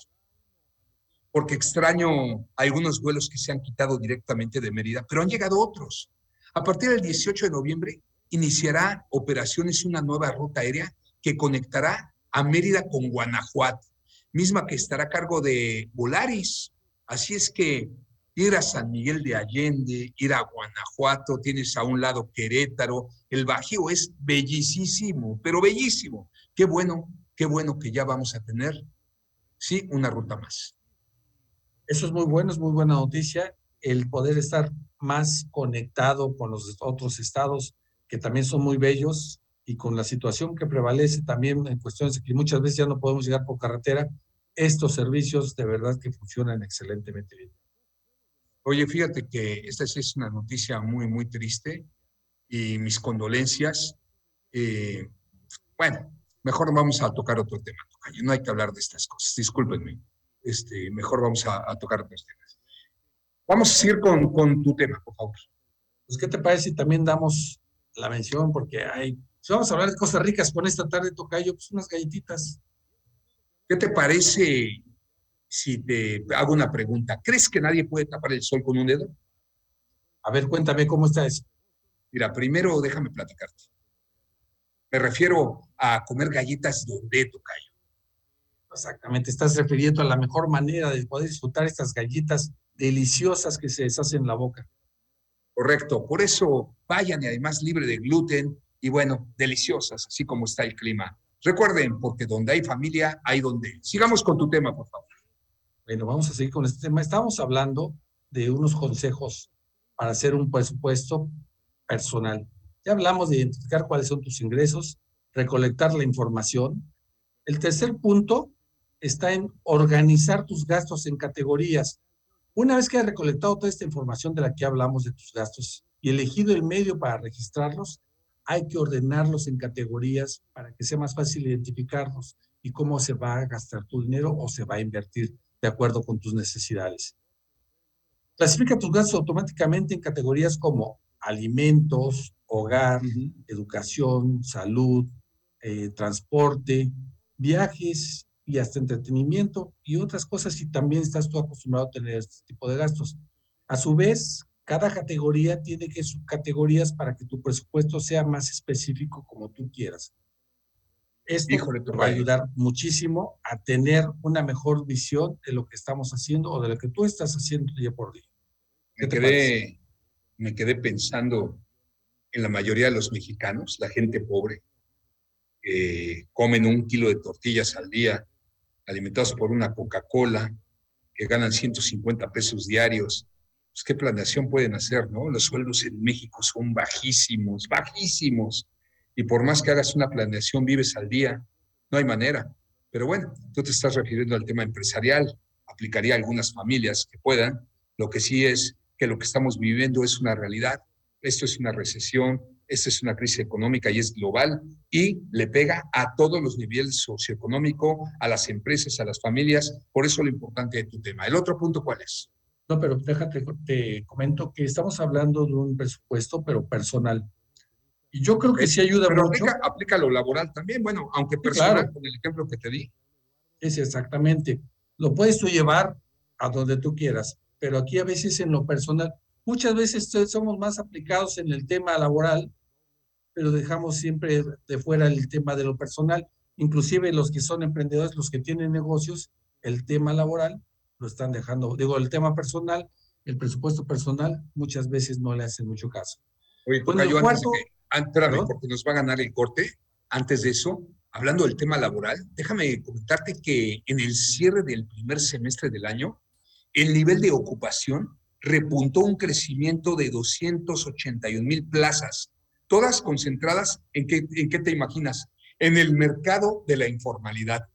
porque extraño algunos vuelos que se han quitado directamente de Mérida, pero han llegado otros. A partir del 18 de noviembre iniciará operaciones una nueva ruta aérea que conectará a Mérida con Guanajuato, misma que estará a cargo de Volaris. Así es que ir a San Miguel de Allende, ir a Guanajuato, tienes a un lado Querétaro, el Bajío es bellísimo, pero bellísimo. Qué bueno, qué bueno que ya vamos a tener, sí, una ruta más. Eso es muy bueno, es muy buena noticia, el poder estar más conectado con los otros estados que también son muy bellos y con la situación que prevalece también en cuestiones que muchas veces ya no podemos llegar por carretera, estos servicios de verdad que funcionan excelentemente bien. Oye, fíjate que esta es una noticia muy, muy triste y mis condolencias. Eh, bueno, mejor vamos a tocar otro tema. No hay que hablar de estas cosas, discúlpenme. Este, mejor vamos a, a tocar otros temas. Vamos a seguir con, con, tu tema, por favor. Pues, ¿qué te parece si también damos la mención? Porque hay, si vamos a hablar de cosas ricas con esta tarde, Tocayo, pues unas galletitas. ¿Qué te parece si te hago una pregunta? ¿Crees que nadie puede tapar el sol con un dedo? A ver, cuéntame cómo está eso. Mira, primero déjame platicarte. Me refiero a comer galletas donde, Tocayo. Exactamente, estás refiriendo a la mejor manera de poder disfrutar estas galletas deliciosas que se deshacen en la boca. Correcto, por eso vayan y además libre de gluten y bueno, deliciosas, así como está el clima. Recuerden, porque donde hay familia, hay donde. Sigamos con tu tema, por favor. Bueno, vamos a seguir con este tema. Estamos hablando de unos consejos para hacer un presupuesto personal. Ya hablamos de identificar cuáles son tus ingresos, recolectar la información. El tercer punto está en organizar tus gastos en categorías. Una vez que has recolectado toda esta información de la que hablamos de tus gastos y elegido el medio para registrarlos, hay que ordenarlos en categorías para que sea más fácil identificarlos y cómo se va a gastar tu dinero o se va a invertir de acuerdo con tus necesidades. Clasifica tus gastos automáticamente en categorías como alimentos, hogar, educación, salud, eh, transporte, viajes y hasta entretenimiento y otras cosas si también estás tú acostumbrado a tener este tipo de gastos. A su vez, cada categoría tiene que subcategorías para que tu presupuesto sea más específico como tú quieras. Esto te va a ayudar muchísimo a tener una mejor visión de lo que estamos haciendo o de lo que tú estás haciendo día por día. Me quedé, me quedé pensando en la mayoría de los mexicanos, la gente pobre, que comen un kilo de tortillas al día, alimentados por una Coca-Cola, que ganan 150 pesos diarios. Pues, ¿Qué planeación pueden hacer, no? Los sueldos en México son bajísimos, bajísimos. Y por más que hagas una planeación, vives al día, no hay manera. Pero bueno, tú te estás refiriendo al tema empresarial, aplicaría algunas familias que puedan. Lo que sí es que lo que estamos viviendo es una realidad. Esto es una recesión, esta es una crisis económica y es global y le pega a todos los niveles socioeconómico, a las empresas, a las familias. Por eso lo importante de tu tema. ¿El otro punto cuál es? No, pero déjate, te comento que estamos hablando de un presupuesto, pero personal. Y yo creo que sí ayuda pero mucho. Aplica, aplica lo laboral también, bueno, aunque personal, claro. con el ejemplo que te di. Es exactamente. Lo puedes tú llevar a donde tú quieras, pero aquí a veces en lo personal, muchas veces somos más aplicados en el tema laboral pero dejamos siempre de fuera el tema de lo personal. Inclusive los que son emprendedores, los que tienen negocios, el tema laboral lo están dejando. Digo, el tema personal, el presupuesto personal, muchas veces no le hacen mucho caso. Oye, bueno, yo cuarto, antes de que, porque nos va a ganar el corte. Antes de eso, hablando del tema laboral, déjame comentarte que en el cierre del primer semestre del año, el nivel de ocupación repuntó un crecimiento de 281 mil plazas todas concentradas en qué, te imaginas, en el mercado de la informalidad.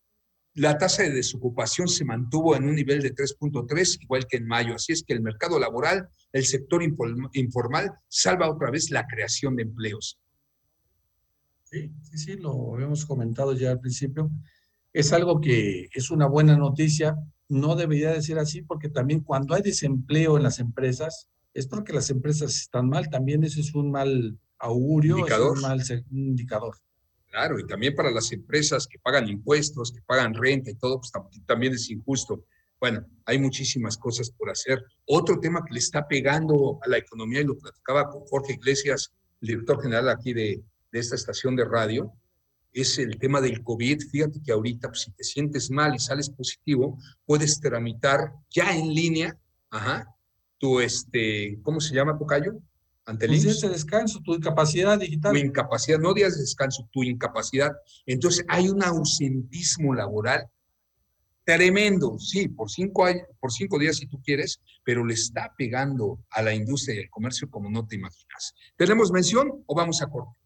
La tasa de desocupación se mantuvo en un nivel de 3.3, igual que en mayo. Así es que el mercado laboral, el sector informal, salva otra vez la creación de empleos. Sí, sí, sí, lo habíamos comentado ya al principio. Es algo que es una buena noticia. No debería de ser así porque también cuando hay desempleo en las empresas, es porque las empresas están mal. También eso es un mal augurio, es un mal indicador. Claro, y también para las empresas que pagan impuestos, que pagan renta y todo, pues también es injusto. Bueno, hay muchísimas cosas por hacer. Otro tema que le está pegando a la economía, y lo platicaba con Jorge Iglesias, el director general aquí de, de esta estación de radio, es el tema del COVID. Fíjate que ahorita, pues, si te sientes mal y sales positivo, puedes tramitar ya en línea, ajá, tu, este, ¿cómo se llama, Tocayo? Ante el días de descanso, tu incapacidad digital. Tu incapacidad, no días de descanso, tu incapacidad. Entonces hay un ausentismo laboral tremendo, sí, por cinco, por cinco días si tú quieres, pero le está pegando a la industria y al comercio como no te imaginas. ¿Tenemos mención o vamos a corte?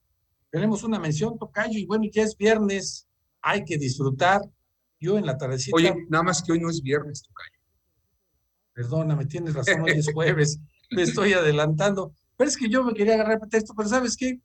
Tenemos una mención, Tocayo, y bueno, ya es viernes, hay que disfrutar. Yo en la tardecita... Oye, nada más que hoy no es viernes, Tocayo. Perdóname, tienes razón, hoy es jueves, me estoy adelantando. Pero es que yo me quería agarrar pretexto, pero ¿sabes qué?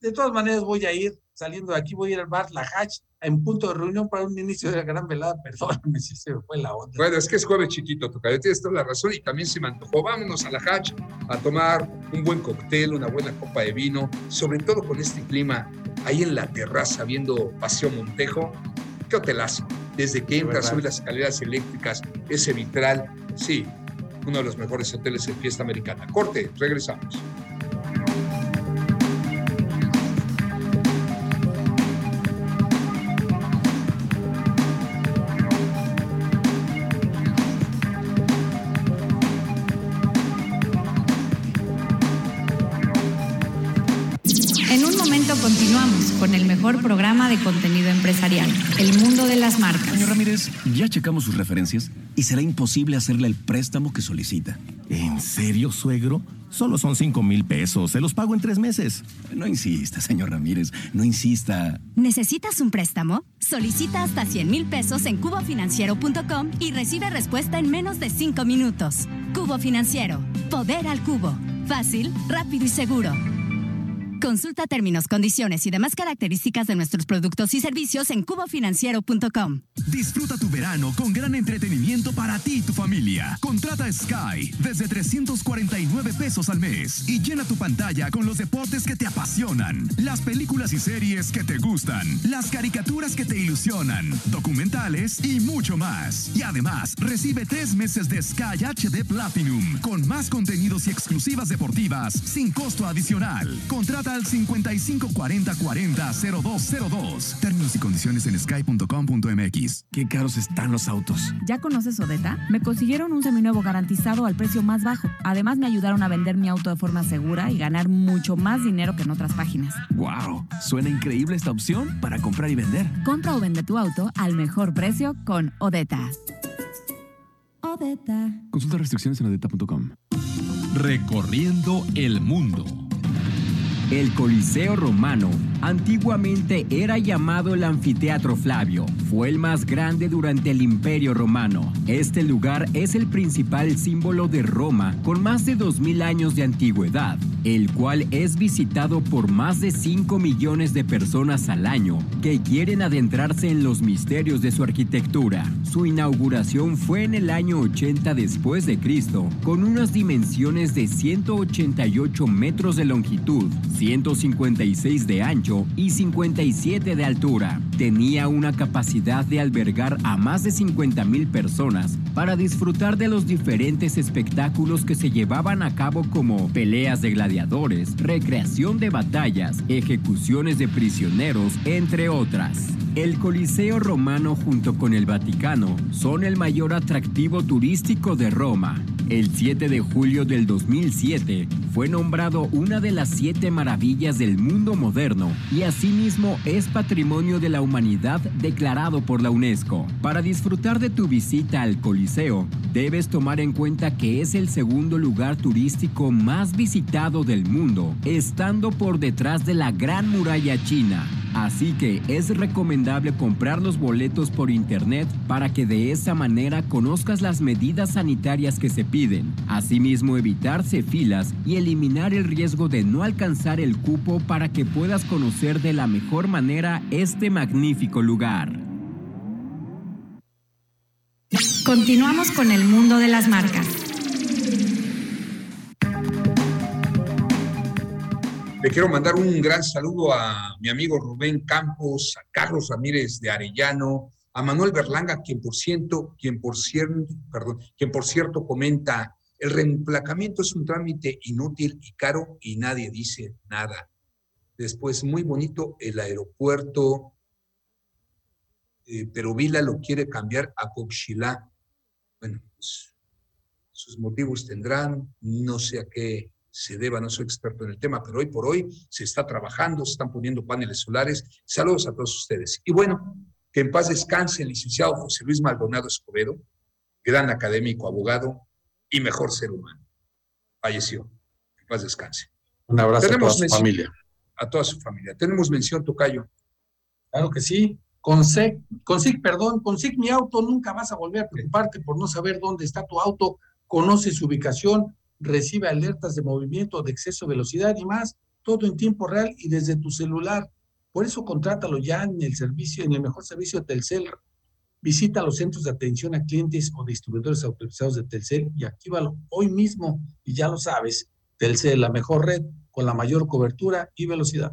De todas maneras voy a ir, saliendo de aquí, voy a ir al bar La Hatch en punto de reunión para un inicio de la gran velada. Perdóname si se me fue la onda. Bueno, es que es jueves chiquito, Tocayo, tienes toda la razón y también se me antojó. Vámonos a La Hatch a tomar un buen cóctel, una buena copa de vino, sobre todo con este clima ahí en la terraza viendo Paseo Montejo. Qué hotelazo. Desde que entras, subes las escaleras eléctricas, ese vitral, sí, uno de los mejores hoteles en fiesta americana. Corte, regresamos. El mejor programa de contenido empresarial, El Mundo de las Marcas. Señor Ramírez, ya checamos sus referencias y será imposible hacerle el préstamo que solicita. ¿En serio, suegro? Solo son cinco mil pesos. Se los pago en tres meses. No insista, señor Ramírez. No insista. ¿Necesitas un préstamo? Solicita hasta 100 mil pesos en cubofinanciero.com y recibe respuesta en menos de cinco minutos. Cubo Financiero. Poder al cubo. Fácil, rápido y seguro. Consulta términos, condiciones y demás características de nuestros productos y servicios en cubofinanciero.com. Disfruta tu verano con gran entretenimiento para ti y tu familia. Contrata Sky desde 349 pesos al mes y llena tu pantalla con los deportes que te apasionan, las películas y series que te gustan, las caricaturas que te ilusionan, documentales y mucho más. Y además, recibe tres meses de Sky HD Platinum con más contenidos y exclusivas deportivas sin costo adicional. Contrata al 5540400202. Términos y condiciones en sky.com.mx. Qué caros están los autos. ¿Ya conoces Odeta? Me consiguieron un seminuevo garantizado al precio más bajo. Además me ayudaron a vender mi auto de forma segura y ganar mucho más dinero que en otras páginas. Wow, suena increíble esta opción para comprar y vender. Compra o vende tu auto al mejor precio con Odeta. Odeta. Consulta restricciones en odeta.com. Recorriendo el mundo. El Coliseo Romano antiguamente era llamado el Anfiteatro Flavio. Fue el más grande durante el Imperio Romano. Este lugar es el principal símbolo de Roma con más de 2.000 años de antigüedad, el cual es visitado por más de 5 millones de personas al año que quieren adentrarse en los misterios de su arquitectura. Su inauguración fue en el año 80 después de Cristo, con unas dimensiones de 188 metros de longitud, 156 de ancho y 57 de altura. Tenía una capacidad de albergar a más de 50 mil personas para disfrutar de los diferentes espectáculos que se llevaban a cabo como peleas de gladiadores, recreación de batallas, ejecuciones de prisioneros, entre otras. El Coliseo Romano junto con el Vaticano son el mayor atractivo turístico de Roma. El 7 de julio del 2007 fue nombrado una de las siete maravillas del mundo moderno y asimismo es Patrimonio de la Humanidad declarado por la UNESCO. Para disfrutar de tu visita al Coliseo, debes tomar en cuenta que es el segundo lugar turístico más visitado del mundo, estando por detrás de la Gran Muralla China. Así que es recomendable comprar los boletos por internet para que de esa manera conozcas las medidas sanitarias que se piden. Asimismo, evitarse filas y eliminar el riesgo de no alcanzar el cupo para que puedas conocer de la mejor manera este magnífico lugar. Continuamos con el mundo de las marcas. Le quiero mandar un gran saludo a mi amigo Rubén Campos, a Carlos Ramírez de Arellano, a Manuel Berlanga, quien por cierto, quien por cierto, perdón, quien por cierto comenta, el reemplacamiento es un trámite inútil y caro y nadie dice nada. Después, muy bonito el aeropuerto, eh, pero Vila lo quiere cambiar a Coxilá bueno, pues, sus motivos tendrán, no sé a qué se deba, no soy experto en el tema, pero hoy por hoy se está trabajando, se están poniendo paneles solares. Saludos a todos ustedes. Y bueno, que en paz descanse el licenciado José Luis Maldonado Escobedo, gran académico, abogado y mejor ser humano. Falleció. En paz descanse. Un abrazo a toda su familia. A toda su familia. Tenemos mención, Tocayo. Claro que sí. Consig, consig, perdón, consig mi auto, nunca vas a volver a preocuparte por no saber dónde está tu auto, conoce su ubicación, recibe alertas de movimiento, de exceso de velocidad y más, todo en tiempo real y desde tu celular. Por eso contrátalo ya en el servicio, en el mejor servicio de Telcel. Visita los centros de atención a clientes o distribuidores autorizados de Telcel y actívalo hoy mismo. Y ya lo sabes, Telcel, la mejor red con la mayor cobertura y velocidad.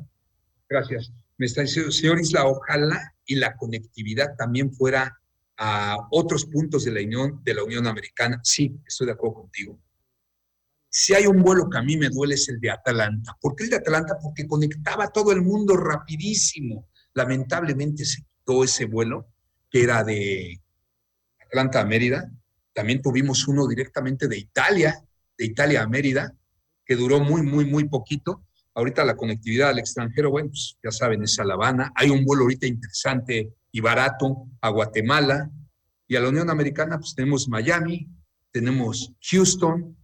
Gracias. Me está diciendo, señor Isla, ojalá y la conectividad también fuera a otros puntos de la Unión, de la Unión Americana. Sí, estoy de acuerdo contigo. Si hay un vuelo que a mí me duele es el de Atalanta. ¿Por qué el de Atalanta? Porque conectaba a todo el mundo rapidísimo. Lamentablemente se quitó ese vuelo, que era de Atlanta a Mérida. También tuvimos uno directamente de Italia, de Italia a Mérida, que duró muy, muy, muy poquito. Ahorita la conectividad al extranjero, bueno, pues ya saben, es a La Habana. Hay un vuelo ahorita interesante y barato a Guatemala. Y a la Unión Americana, pues tenemos Miami, tenemos Houston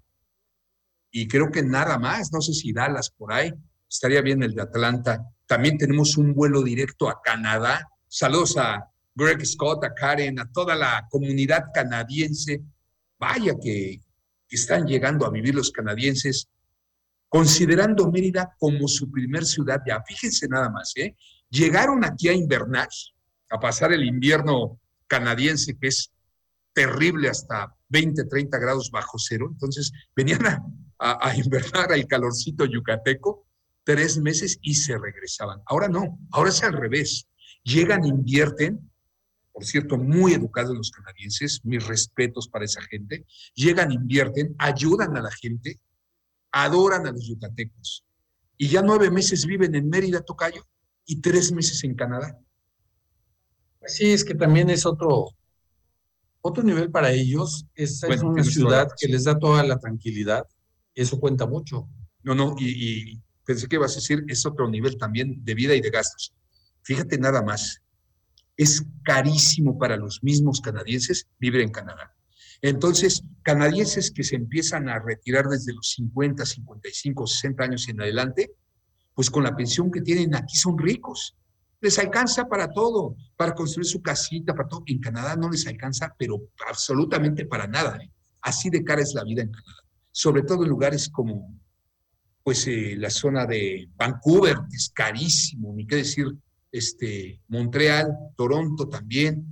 y creo que nada más. No sé si Dallas por ahí. Estaría bien el de Atlanta. También tenemos un vuelo directo a Canadá. Saludos a Greg Scott, a Karen, a toda la comunidad canadiense. Vaya que están llegando a vivir los canadienses considerando Mérida como su primer ciudad ya. Fíjense nada más, ¿eh? Llegaron aquí a invernar, a pasar el invierno canadiense, que es terrible hasta 20, 30 grados bajo cero. Entonces venían a, a, a invernar al calorcito yucateco tres meses y se regresaban. Ahora no, ahora es al revés. Llegan, invierten, por cierto, muy educados los canadienses, mis respetos para esa gente. Llegan, invierten, ayudan a la gente, adoran a los yucatecos. Y ya nueve meses viven en Mérida, Tocayo, y tres meses en Canadá. Sí, es que también es otro, otro nivel para ellos. Es una ciudad que les da toda la tranquilidad. Eso cuenta mucho. No, no, y, y pensé que ibas a decir, es otro nivel también de vida y de gastos. Fíjate nada más, es carísimo para los mismos canadienses vivir en Canadá. Entonces, canadienses que se empiezan a retirar desde los 50, 55, 60 años en adelante, pues con la pensión que tienen aquí son ricos. Les alcanza para todo, para construir su casita, para todo. En Canadá no les alcanza, pero absolutamente para nada. ¿eh? Así de cara es la vida en Canadá. Sobre todo en lugares como, pues, eh, la zona de Vancouver, que es carísimo, ni qué decir, este, Montreal, Toronto también.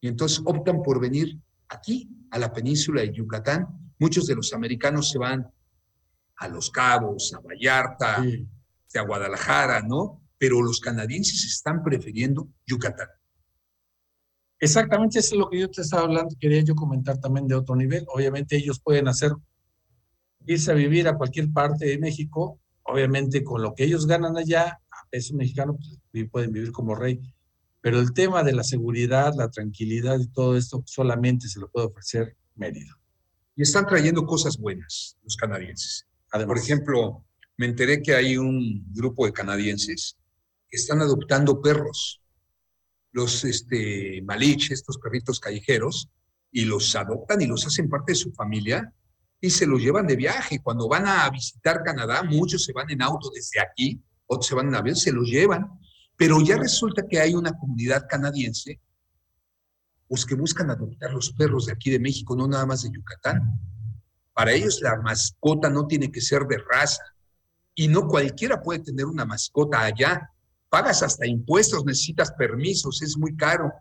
Y entonces optan por venir aquí, a la península de Yucatán. Muchos de los americanos se van a Los Cabos, a Vallarta, sí. a Guadalajara, ¿no? Pero los canadienses están prefiriendo Yucatán. Exactamente, eso es lo que yo te estaba hablando. Quería yo comentar también de otro nivel. Obviamente ellos pueden hacer, irse a vivir a cualquier parte de México, obviamente con lo que ellos ganan allá, a peso mexicano, pues, pueden vivir como rey. Pero el tema de la seguridad, la tranquilidad y todo esto solamente se lo puede ofrecer Mérida. Y están trayendo cosas buenas los canadienses. Además, Por ejemplo, me enteré que hay un grupo de canadienses que están adoptando perros, los este, malich, estos perritos callejeros, y los adoptan y los hacen parte de su familia y se los llevan de viaje. Cuando van a visitar Canadá, muchos se van en auto desde aquí, otros se van en avión, se los llevan Pero ya resulta que hay una comunidad canadiense pues, que buscan adoptar los perros de aquí de México, no nada más de Yucatán. Para ellos la mascota no tiene que ser de raza y no cualquiera puede tener una mascota allá. Pagas hasta impuestos, necesitas permisos, es muy caro.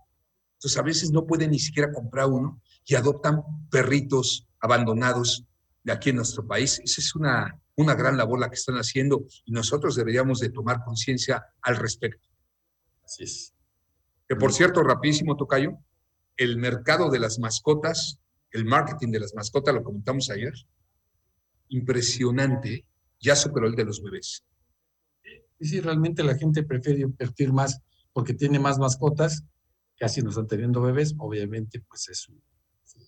Entonces a veces no pueden ni siquiera comprar uno y adoptan perritos abandonados de aquí en nuestro país. Esa es una, una gran labor la que están haciendo y nosotros deberíamos de tomar conciencia al respecto. Así es. Que por cierto, rapidísimo, Tocayo, el mercado de las mascotas, el marketing de las mascotas, lo comentamos ayer, impresionante, ya superó el de los bebés. Y sí, realmente la gente prefiere invertir más porque tiene más mascotas, casi no están teniendo bebés, obviamente pues es un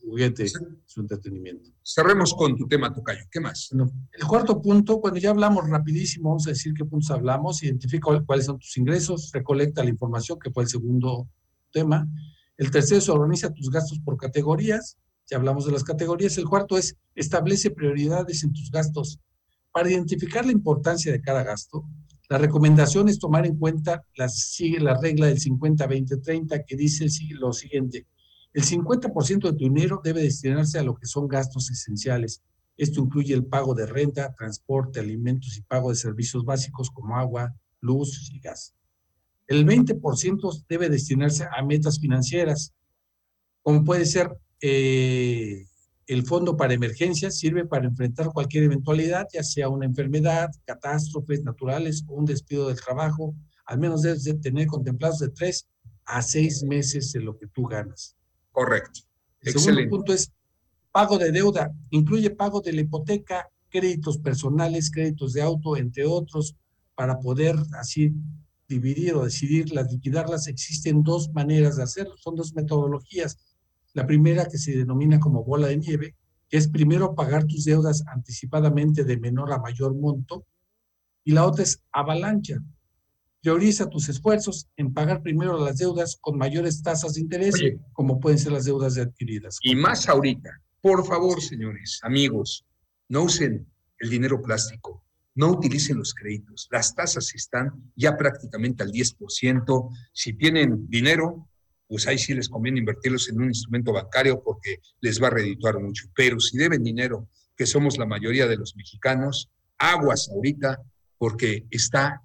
juguete, su entretenimiento. Cerremos con tu tema, Tocayo. ¿Qué más? el cuarto punto, cuando ya hablamos rapidísimo, vamos a decir qué puntos hablamos, identifica cuáles son tus ingresos, recolecta la información, que fue el segundo tema. El tercero es organiza tus gastos por categorías, ya hablamos de las categorías. El cuarto es establece prioridades en tus gastos. Para identificar la importancia de cada gasto, la recomendación es tomar en cuenta la, sigue la regla del 50-20-30 que dice lo siguiente. El 50% de tu dinero debe destinarse a lo que son gastos esenciales. Esto incluye el pago de renta, transporte, alimentos y pago de servicios básicos como agua, luz y gas. El 20% debe destinarse a metas financieras, como puede ser eh, el fondo para emergencias, sirve para enfrentar cualquier eventualidad, ya sea una enfermedad, catástrofes naturales o un despido del trabajo. Al menos debes de tener contemplados de tres a seis meses de lo que tú ganas. Correcto. El segundo punto es pago de deuda. Incluye pago de la hipoteca, créditos personales, créditos de auto, entre otros, para poder así dividir o decidir las liquidarlas. Existen dos maneras de hacerlo, son dos metodologías. La primera que se denomina como bola de nieve, que es primero pagar tus deudas anticipadamente de menor a mayor monto, y la otra es avalancha, Prioriza tus esfuerzos en pagar primero las deudas con mayores tasas de interés, como pueden ser las deudas de adquiridas. Y más ahorita. Por favor, señores, amigos, no usen el dinero plástico, no utilicen los créditos. Las tasas están ya prácticamente al 10%. Si tienen dinero, pues ahí sí les conviene invertirlos en un instrumento bancario porque les va a redituar mucho. Pero si deben dinero, que somos la mayoría de los mexicanos, aguas ahorita porque está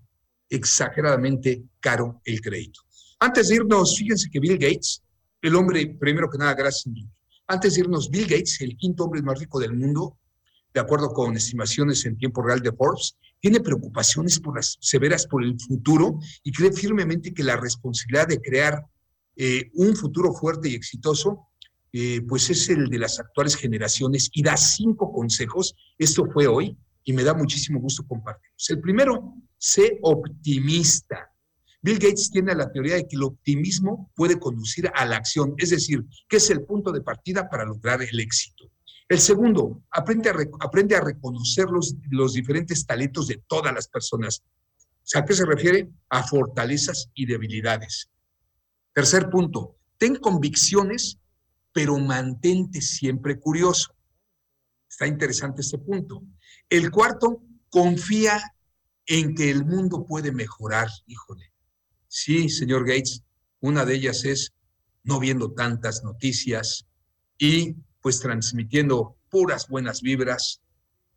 exageradamente caro el crédito. Antes de irnos, fíjense que Bill Gates, el hombre, primero que nada, gracias. Antes de irnos, Bill Gates, el quinto hombre más rico del mundo, de acuerdo con estimaciones en tiempo real de Forbes, tiene preocupaciones por las, severas por el futuro y cree firmemente que la responsabilidad de crear eh, un futuro fuerte y exitoso, eh, pues es el de las actuales generaciones y da cinco consejos. Esto fue hoy y me da muchísimo gusto compartirlos. El primero sé optimista. Bill Gates tiene la teoría de que el optimismo puede conducir a la acción, es decir, que es el punto de partida para lograr el éxito. El segundo, aprende a, a reconocer los, los diferentes talentos de todas las personas. ¿A qué se refiere? A fortalezas y debilidades. Tercer punto, ten convicciones, pero mantente siempre curioso. Está interesante este punto. El cuarto, confía en que el mundo puede mejorar, híjole. Sí, señor Gates, una de ellas es no viendo tantas noticias y pues transmitiendo puras buenas vibras,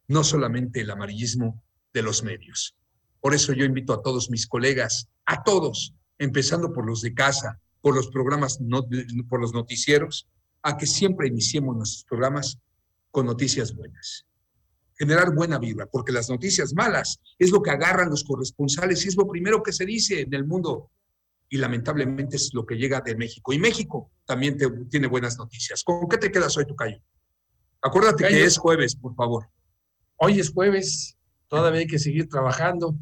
no solamente el amarillismo de los medios. Por eso yo invito a todos mis colegas, a todos, empezando por los de casa, por los programas, por los noticieros, a que siempre iniciemos nuestros programas con noticias buenas generar buena vibra, porque las noticias malas es lo que agarran los corresponsales y es lo primero que se dice en el mundo. Y lamentablemente es lo que llega de México. Y México también tiene buenas noticias. ¿Con qué te quedas hoy, Tocayo? Acuérdate que es jueves, por favor. Hoy es jueves, todavía hay que seguir trabajando,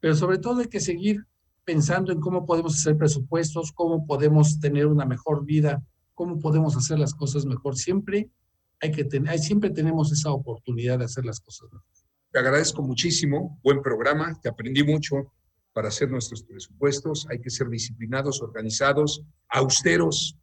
pero sobre todo hay que seguir pensando en cómo podemos hacer presupuestos, cómo podemos tener una mejor vida, cómo podemos hacer las cosas mejor. Siempre hay que tener, siempre tenemos esa oportunidad de hacer las cosas Te agradezco muchísimo, buen programa, te aprendí mucho para hacer nuestros presupuestos, hay que ser disciplinados, organizados, austeros,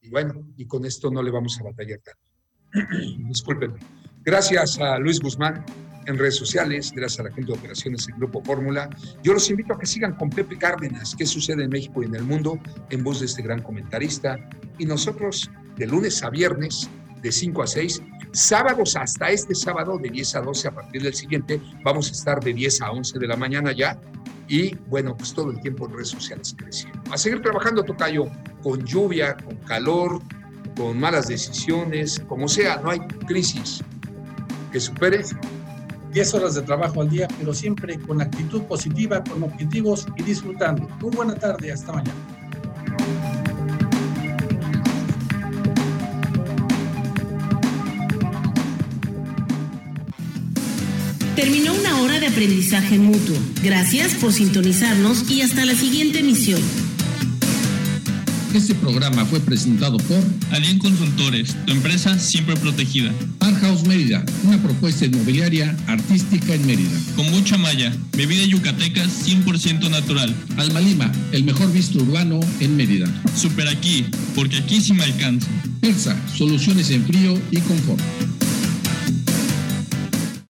y bueno, y con esto no le vamos a batallar tanto. Discúlpenme. Gracias a Luis Guzmán, en redes sociales, gracias a la gente de operaciones del Grupo Fórmula. Yo los invito a que sigan con Pepe Cárdenas, qué sucede en México y en el mundo, en voz de este gran comentarista. Y nosotros, de lunes a viernes, de 5 a 6, sábados hasta este sábado, de 10 a 12, a partir del siguiente, vamos a estar de 10 a 11 de la mañana ya. Y bueno, pues todo el tiempo en redes sociales creciendo. A seguir trabajando, Tocayo, con lluvia, con calor, con malas decisiones, como sea, no hay crisis que supere 10 horas de trabajo al día, pero siempre con actitud positiva, con objetivos y disfrutando. Muy buena tarde, hasta mañana. Terminó una hora de aprendizaje mutuo. Gracias por sintonizarnos y hasta la siguiente emisión. Este programa fue presentado por Alien Consultores, tu empresa siempre protegida. Art House Mérida, una propuesta inmobiliaria artística en Mérida. Kombucha Maya, bebida yucateca 100% natural. Alma Lima, el mejor visto urbano en Mérida. Super aquí, porque aquí sí me alcanza. Persa, soluciones en frío y confort.